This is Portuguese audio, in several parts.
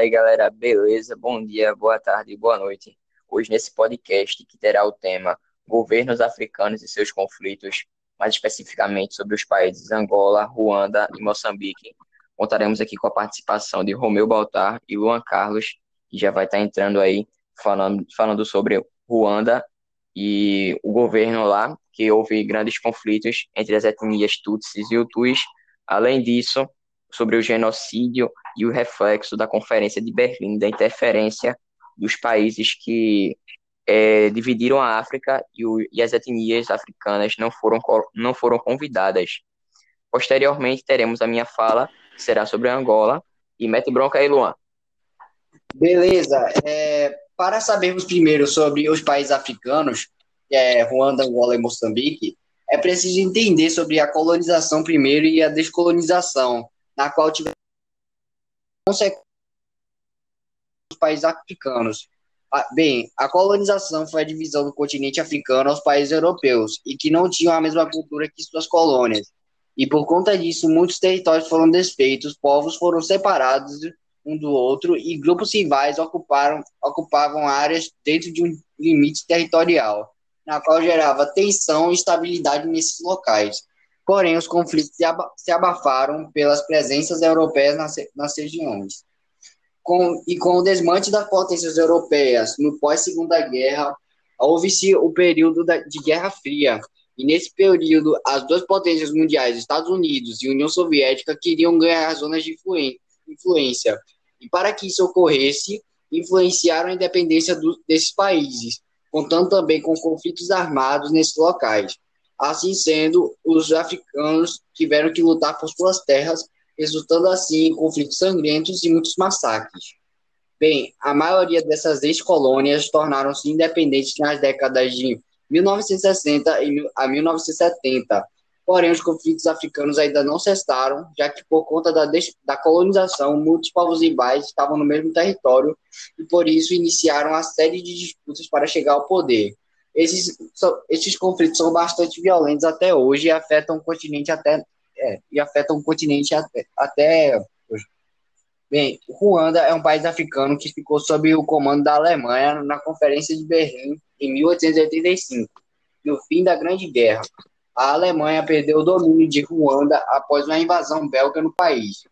aí, galera, beleza? Bom dia, boa tarde, boa noite. Hoje, nesse podcast, que terá o tema Governos Africanos e seus conflitos, mais especificamente sobre os países Angola, Ruanda e Moçambique, contaremos aqui com a participação de Romeu Baltar e Luan Carlos, que já vai estar entrando aí falando, falando sobre Ruanda e o governo lá, que houve grandes conflitos entre as etnias Tutsis e Hutus. Além disso, sobre o genocídio e o reflexo da Conferência de Berlim, da interferência dos países que é, dividiram a África e, o, e, as etnias africanas não foram, não foram convidadas. Posteriormente, teremos a minha fala, que será sobre Angola. E mete bronca aí, Luan. Beleza. É, para sabermos primeiro sobre os países africanos, é, Ruanda, Angola e Moçambique, é preciso entender sobre a colonização primeiro e a descolonização, na qual tiveram consequências dos países africanos. Bem, a colonização foi a divisão do continente africano aos países europeus e que não tinham a mesma cultura que suas colônias. E por conta disso, muitos territórios foram desfeitos, povos foram separados um do outro e grupos rivais ocuparam, ocupavam áreas dentro de um limite territorial, na qual gerava tensão e instabilidade nesses locais. Porém, os conflitos se abafaram pelas presenças europeias nas, nas regiões. Com, e com o desmante das potências europeias no pós-Segunda Guerra, houve-se o período da, de Guerra Fria. E nesse período, as duas potências mundiais, Estados Unidos e União Soviética, queriam ganhar zonas de influência. E para que isso ocorresse, influenciaram a independência do, desses países, contando também com conflitos armados nesses locais. Assim sendo, os africanos tiveram que lutar por suas terras, resultando assim em conflitos sangrentos e muitos massacres. Bem, a maioria dessas ex-colônias tornaram-se independentes nas décadas de 1960 a 1970. Porém, os conflitos africanos ainda não cessaram, já que por conta da, da colonização, muitos povos rivais estavam no mesmo território e por isso iniciaram a série de disputas para chegar ao poder. Esses, esses conflitos são bastante violentos até hoje e afetam o continente até, é, e afetam o continente até, até hoje. Bem, Ruanda é um país africano que ficou sob o comando da Alemanha na Conferência de Berlim em 1885, no fim da Grande Guerra. A Alemanha perdeu o domínio de Ruanda após uma invasão belga no país.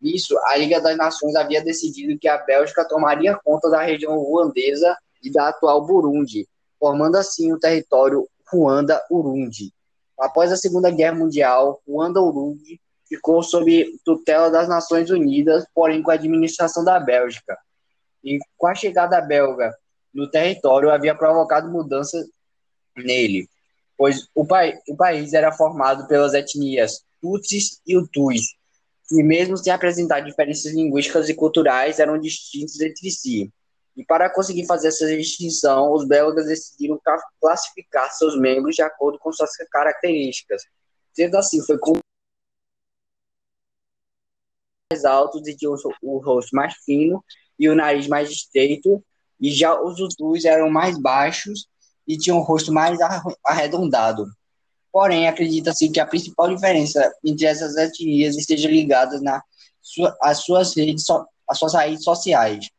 Nisso, a Liga das Nações havia decidido que a Bélgica tomaria conta da região ruandesa e da atual Burundi, formando assim o território Ruanda-Urundi. Após a Segunda Guerra Mundial, Ruanda-Urundi ficou sob tutela das Nações Unidas, porém com a administração da Bélgica. E com a chegada belga no território havia provocado mudanças nele, pois o, o país era formado pelas etnias Tutsis e Hutus, que mesmo sem apresentar diferenças linguísticas e culturais, eram distintos entre si. E para conseguir fazer essa distinção, os belgas decidiram classificar seus membros de acordo com suas características. Sendo assim, foi com mais altos e tinham o rosto mais fino e o nariz mais estreito, e já os Hutus eram mais baixos e tinham o rosto mais arredondado. Porém, acredita-se que a principal diferença entre essas etnias esteja ligada na sua, às suas redes, às suas raízes sociais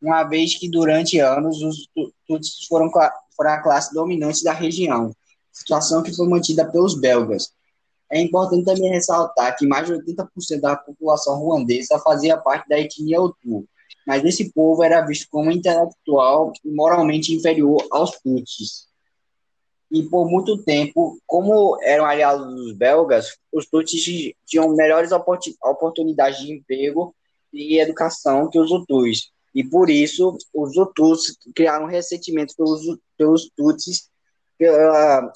uma vez que durante anos os Tutsis foram, foram a classe dominante da região, situação que foi mantida pelos belgas. É importante também ressaltar que mais de 80% da população ruandesa fazia parte da etnia Hutu, mas esse povo era visto como intelectual e moralmente inferior aos Tutsis. E por muito tempo, como eram aliados dos belgas, os Tutsis tinham melhores oportunidades de emprego e educação que os Hutus, e por isso, os Hutus criaram ressentimento pelos, pelos Tutsis pela,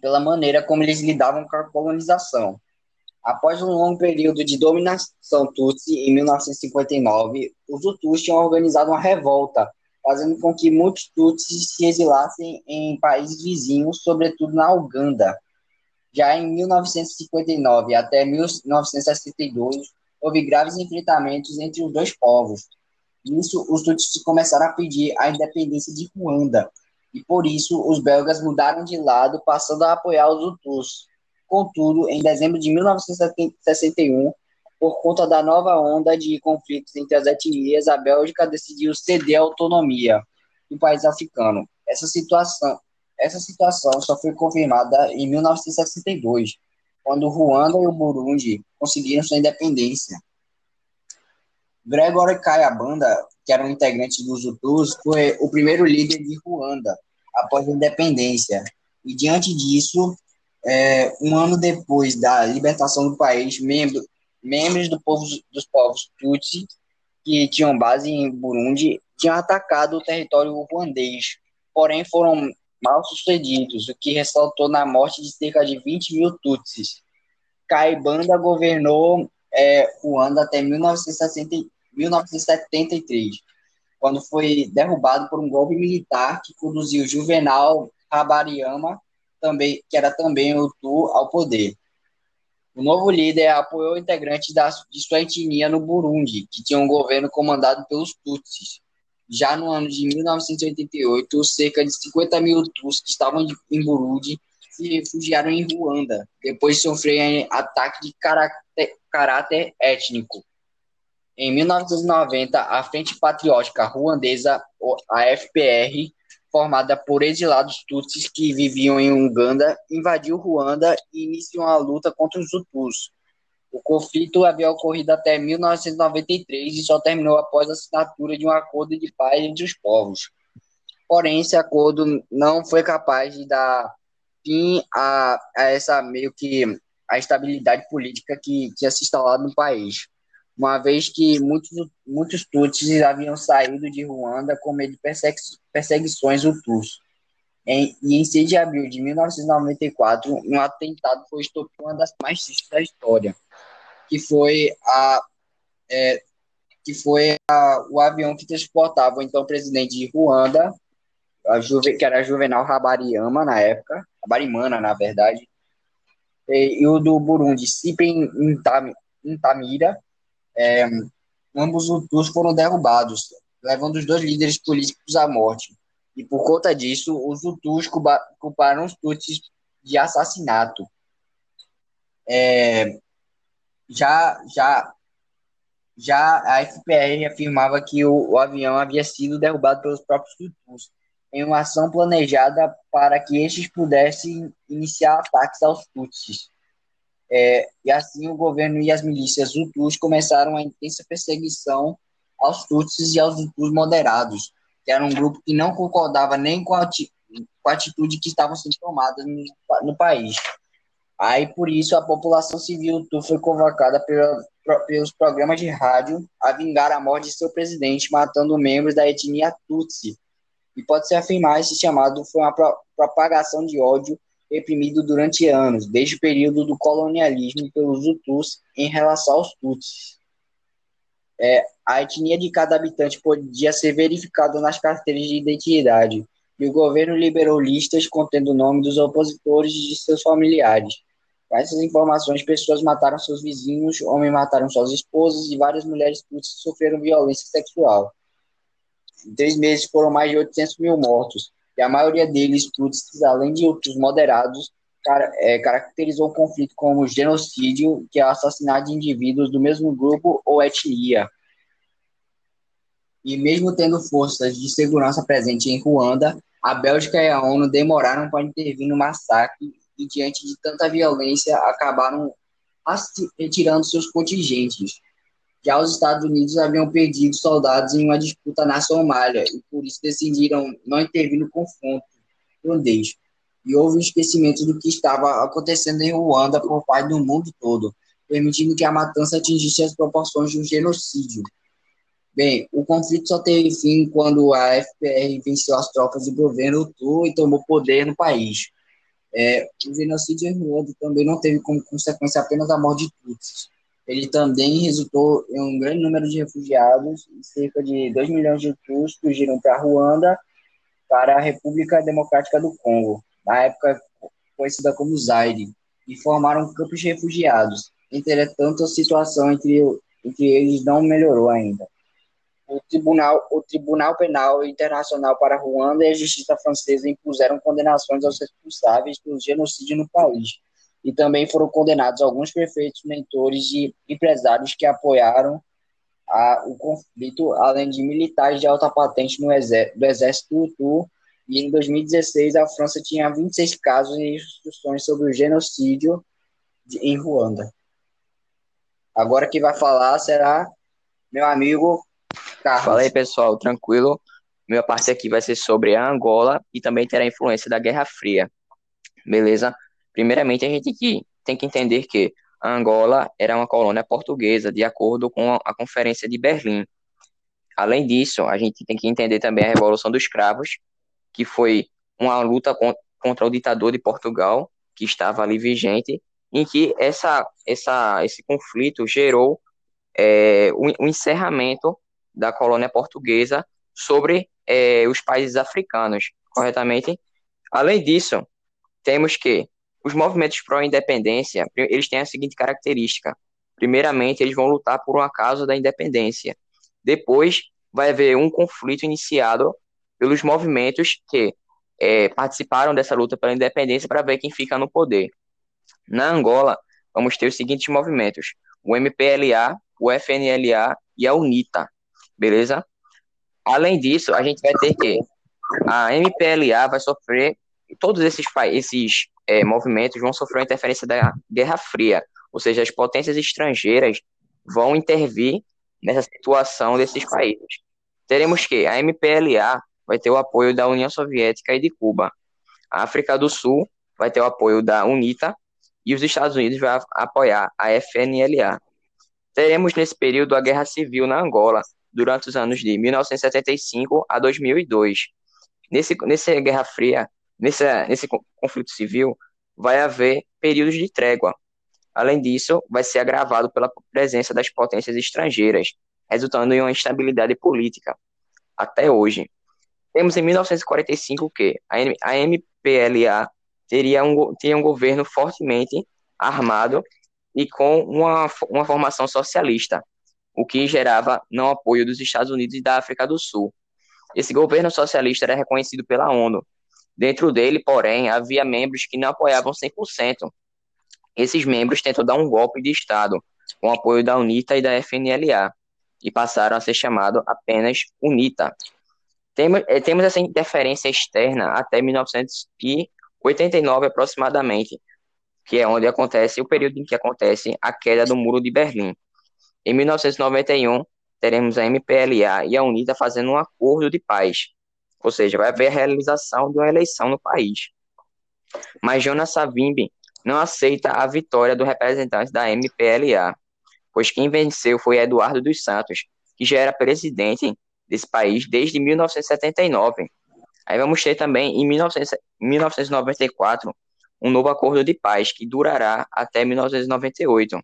pela maneira como eles lidavam com a colonização. Após um longo período de dominação Tutsi, em 1959, os Hutus tinham organizado uma revolta, fazendo com que muitos Tutsis se exilassem em países vizinhos, sobretudo na Uganda. Já em 1959 até 1962, houve graves enfrentamentos entre os dois povos, isso, os tutsis começaram a pedir a independência de Ruanda, e por isso os belgas mudaram de lado, passando a apoiar os Hutus. Contudo, em dezembro de 1961, por conta da nova onda de conflitos entre as etnias, a Bélgica decidiu ceder a autonomia do país africano. Essa situação, essa situação só foi confirmada em 1962, quando Ruanda e o Burundi conseguiram sua independência. Gregory Kayabanda, que era um integrante dos Hutus, foi o primeiro líder de Ruanda após a independência. E diante disso, é, um ano depois da libertação do país, membro, membros do povo, dos povos Tutsi, que tinham base em Burundi, tinham atacado o território ruandês, porém foram mal sucedidos, o que ressaltou na morte de cerca de 20 mil Tutsis. Caibanda governou é, Ruanda até 1960, 1973, quando foi derrubado por um golpe militar que conduziu Juvenal Habariama, também, que era também o Tu, ao poder. O novo líder apoiou integrantes da, de sua etnia no Burundi, que tinha um governo comandado pelos Tutsis. Já no ano de 1988, cerca de 50 mil Tutsis que estavam em Burundi se refugiaram em Ruanda, depois de sofrerem ataque de caráter, caráter étnico. Em 1990, a Frente Patriótica Ruandesa, a FPR, formada por exilados tutsis que viviam em Uganda, invadiu Ruanda e iniciou a luta contra os Hutus. O conflito havia ocorrido até 1993 e só terminou após a assinatura de um acordo de paz entre os povos. Porém, esse acordo não foi capaz de dar fim a, a essa meio que a estabilidade política que tinha se instalado no país uma vez que muitos, muitos Tutsis haviam saído de Ruanda com medo de perseguições Hutus. Em, e em 6 de abril de 1994, um atentado foi estopado uma das mais tristes da história, que foi a é, que foi a, o avião que transportava o então presidente de Ruanda, Juve, que era Juvenal Habariama na época, Habarimana, na verdade, e, e o do Burundi, Sipem Intamira, é, ambos os foram derrubados, levando os dois líderes políticos à morte. E por conta disso, os Hutus culparam os Tutsis de assassinato. É, já, já, já a FPR afirmava que o, o, avião havia sido derrubado pelos próprios Hutus, em uma ação planejada para que estes pudessem iniciar ataques aos Tutsis. É, e assim o governo e as milícias Hutus começaram a intensa perseguição aos Tutsis e aos Hutus moderados, que era um grupo que não concordava nem com a, com a atitude que estavam sendo tomadas no, no, país. Aí, por isso, a população civil Hutu foi convocada pela, pelos programas de rádio a vingar a morte de seu presidente, matando membros da etnia Tutsi. E pode-se afirmar esse chamado foi uma pro, propagação de ódio reprimido durante anos, desde o período do colonialismo pelos Hutus em relação aos Tutsis. É, a etnia de cada habitante podia ser verificada nas carteiras de identidade, e o governo liberou listas contendo o nome dos opositores e de seus familiares. Com essas informações, pessoas mataram seus vizinhos, homens mataram suas esposas e várias mulheres Tutsis sofreram violência sexual. Em três meses foram mais de 800 mil mortos, e a maioria deles, Tutsis, além de outros moderados, é, caracterizou o conflito como genocídio, que é o assassinato de indivíduos do mesmo grupo ou etnia. E mesmo tendo forças de segurança presentes em Ruanda, a Bélgica e a ONU demoraram para intervir no massacre e, diante de tanta violência, acabaram retirando seus contingentes. Já os Estados Unidos haviam perdido soldados em uma disputa na Somália e por isso decidiram não intervir no confronto ruandês. E houve um esquecimento do que estava acontecendo em Ruanda por parte do mundo todo, permitindo que a matança atingisse as proporções de um genocídio. Bem, o conflito só teve fim quando a FPR venceu as tropas do governo Hutu e tomou poder no país. É, o genocídio em Ruanda também não teve como consequência apenas a morte de Tutsis, ele também resultou em um grande número de refugiados, cerca de 2 milhões de Hutus fugiram para Ruanda, para a República Democrática do Congo, na época conhecida como Zaire, e formaram campos de refugiados. Entretanto, a situação entre, entre eles não melhorou ainda. O Tribunal, o Tribunal Penal Internacional para Ruanda e a Justiça Francesa impuseram condenações aos responsáveis pelo genocídio no país, e também foram condenados alguns prefeitos, mentores e empresários que apoiaram a, o conflito, além de militares de alta patente no exército, do exército Hutu. E em 2016, a França tinha 26 casos e instruções sobre o genocídio de, em Ruanda. Agora quem vai falar será meu amigo Carlos. Fala aí, pessoal, tranquilo? Minha parte aqui vai ser sobre a Angola e também terá influência da Guerra Fria. Beleza? Primeiramente, a gente tem que entender que a Angola era uma colônia portuguesa, de acordo com a Conferência de Berlim. Além disso, a gente tem que entender também a Revolução dos Cravos, que foi uma luta contra o ditador de Portugal, que estava ali vigente, em que essa, essa, esse conflito gerou é, o, o, encerramento da colônia portuguesa sobre é, os países africanos, corretamente? Além disso, temos que os movimentos pró-independência, eles têm a seguinte característica. Primeiramente, eles vão lutar por uma causa da independência. Depois, vai haver um conflito iniciado pelos movimentos que é, participaram dessa luta pela independência para ver quem fica no poder. Na Angola, vamos ter os seguintes movimentos: o MPLA, o FNLA e a UNITA, beleza? Além disso, a gente vai ter que a MPLA vai sofrer todos esses, esses é, movimentos vão sofrer a interferência da Guerra Fria, ou seja, as potências estrangeiras vão intervir nessa situação desses países. Teremos que a MPLA vai ter o apoio da União Soviética e de Cuba. A África do Sul vai ter o apoio da UNITA e os Estados Unidos vai apoiar a FNLA. Teremos nesse período a Guerra Civil na Angola, durante os anos de 1975 a 2002. Nesse, nessa Guerra Fria, nesse, nesse conflito civil, vai haver períodos de trégua. Além disso, vai ser agravado pela presença das potências estrangeiras, resultando em uma instabilidade política. Até hoje. Temos em 1945 que a MPLA teria um, teria um governo fortemente armado e com uma, uma formação socialista, o que gerava não apoio dos Estados Unidos e da África do Sul. Esse governo socialista era reconhecido pela ONU Dentro dele, porém, havia membros que não apoiavam 100%. Esses membros tentam dar um golpe de Estado, com apoio da UNITA e da FNLA, e passaram a ser chamados apenas UNITA. Eh, temos essa interferência externa até 1989 aproximadamente, que é onde acontece o período em que acontece a queda do Muro de Berlim. Em 1991, teremos a MPLA e a UNITA fazendo um acordo de paz, ou seja, vai haver a realização de uma eleição no país. Mas Jonas Savimbi não aceita a vitória do representante da MPLA, pois quem venceu foi Eduardo dos Santos, que já era presidente desse país desde 1979. Aí vamos ter também, em 1994, um novo acordo de paz que durará até 1998.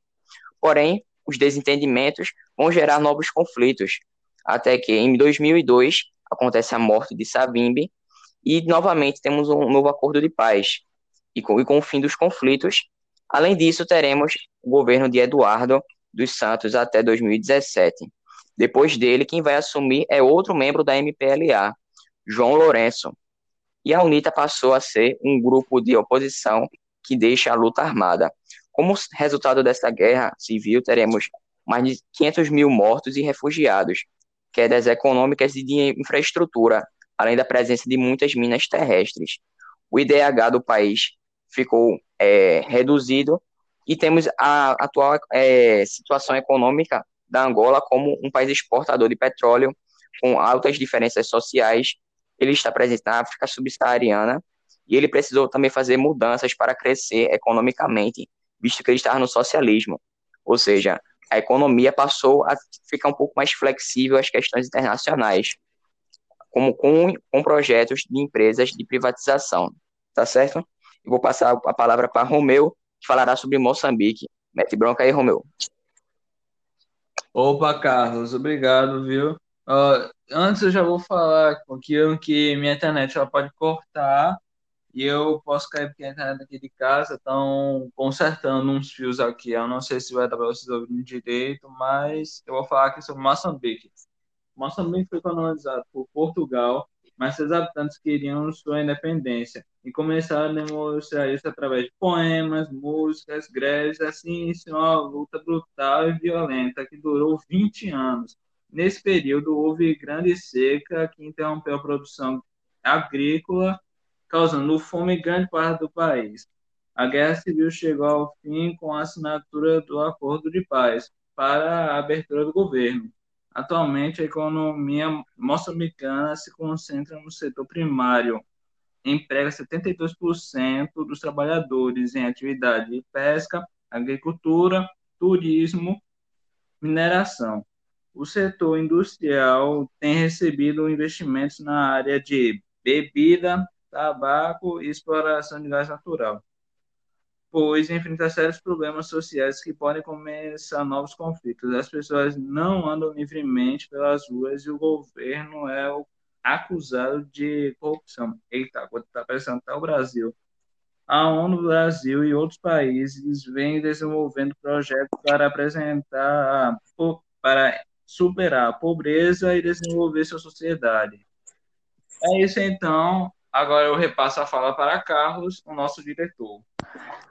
Porém, os desentendimentos vão gerar novos conflitos, até que em 2002 acontece a morte de Savimbi e novamente temos um novo acordo de paz e com, e com o fim dos conflitos. Além disso, teremos o governo de Eduardo dos Santos até 2017. Depois dele, quem vai assumir é outro membro da MPLA, João Lourenço. E a UNITA passou a ser um grupo de oposição que deixa a luta armada. Como resultado dessa guerra civil, teremos mais de 500 mil mortos e refugiados, quedas econômicas e de infraestrutura, além da presença de muitas minas terrestres. O IDH do país ficou é, reduzido e temos a atual é, situação econômica da Angola como um país exportador de petróleo, com altas diferenças sociais. Ele está presente na África subsaariana e ele precisou também fazer mudanças para crescer economicamente, visto que ele estava no socialismo. Ou seja, a economia passou a ficar um pouco mais flexível às questões internacionais, como com, com projetos de empresas de privatização, tá certo? Eu vou passar a palavra para Romeu, que falará sobre Moçambique. Mete bronca aí, Romeu. Opa, Carlos, obrigado, viu? Uh, antes eu já vou falar aqui que minha internet ela pode cortar e eu posso cair porque a internet aqui de casa estão consertando uns fios aqui. Eu não sei se vai dar para vocês ouvirem direito, mas eu vou falar aqui sobre Moçambique. Moçambique foi colonizado por Portugal mas seus habitantes queriam sua independência e começaram a demonstrar isso através de poemas, músicas, greves, assim iniciou uma luta brutal e violenta que durou 20 anos. Nesse período houve grande seca que interrompeu a produção agrícola, causando fome em grande parte do país. A guerra civil chegou ao fim com a assinatura do Acordo de Paz para a abertura do governo. Atualmente, a economia moçambicana se concentra no setor primário, emprega 72% dos trabalhadores em atividade de pesca, agricultura, turismo, mineração. O setor industrial tem recebido investimentos na área de bebida, tabaco e exploração de gás natural pois enfrenta sérios problemas sociais que podem começar novos conflitos. As pessoas não andam livremente pelas ruas e o governo é acusado de corrupção. Eita, está parecendo até o Brasil. A ONU Brasil e outros países vêm desenvolvendo projetos para apresentar, para superar a pobreza e desenvolver sua sociedade. É isso então. Agora eu repasso a fala para Carlos, o nosso diretor.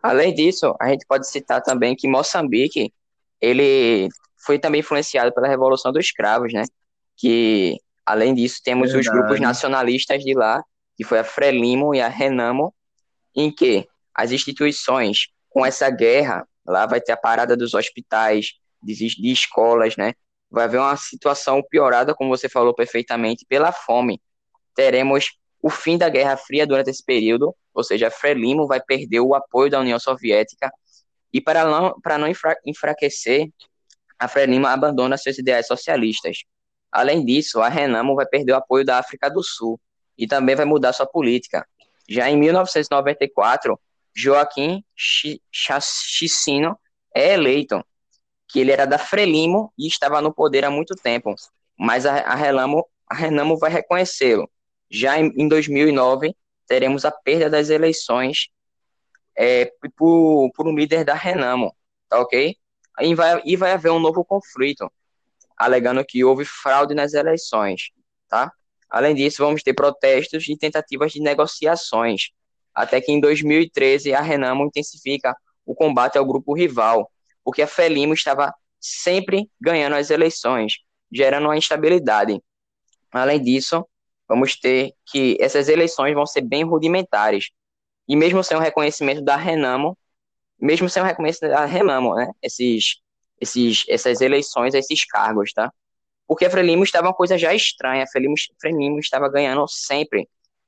Além disso, a gente pode citar também que Moçambique, ele foi também influenciado pela Revolução dos Escravos, né? Que, além disso, temos Verdade. os grupos nacionalistas de lá, que foi a Frelimo e a Renamo, em que as instituições, com essa guerra, lá vai ter a parada dos hospitais, de, de escolas, né? Vai haver uma situação piorada, como você falou perfeitamente, pela fome. Teremos o fim da Guerra Fria durante esse período, ou seja, Frelimo vai perder o apoio da União Soviética e para não, para não enfra, enfraquecer, a Frelimo abandona seus ideais socialistas. Além disso, a Renamo vai perder o apoio da África do Sul e também vai mudar sua política. Já em 1994, Joaquim Chissino é eleito, que ele era da Frelimo e estava no poder há muito tempo, mas a, a, Renamo, a Renamo vai reconhecê-lo já em, em 2009, teremos a perda das eleições é, por, por um líder da Renamo, tá ok? E vai, e vai haver um novo conflito, alegando que houve fraude nas eleições, tá? Além disso, vamos ter protestos e tentativas de negociações, até que em 2013 a Renamo intensifica o combate ao grupo rival, porque a Felimo estava sempre ganhando as eleições, gerando uma instabilidade. Além disso, vamos ter que essas eleições vão ser bem rudimentares. E mesmo sem o reconhecimento da Renamo, mesmo sem o reconhecimento da Renamo, né, esses, esses, essas eleições, esses cargos, tá? Porque a Frelimo estava uma coisa já estranha, a Frelimo, Frelimo estava ganhando sempre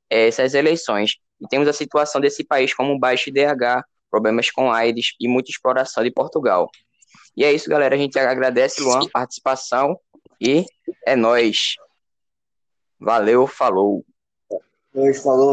é, essas eleições. E temos a situação desse país como baixo IDH, problemas com AIDS e muita exploração de Portugal. E é isso, galera. A gente agradece, Luan, a participação e é nós. Valeu, falou. Oi, falou.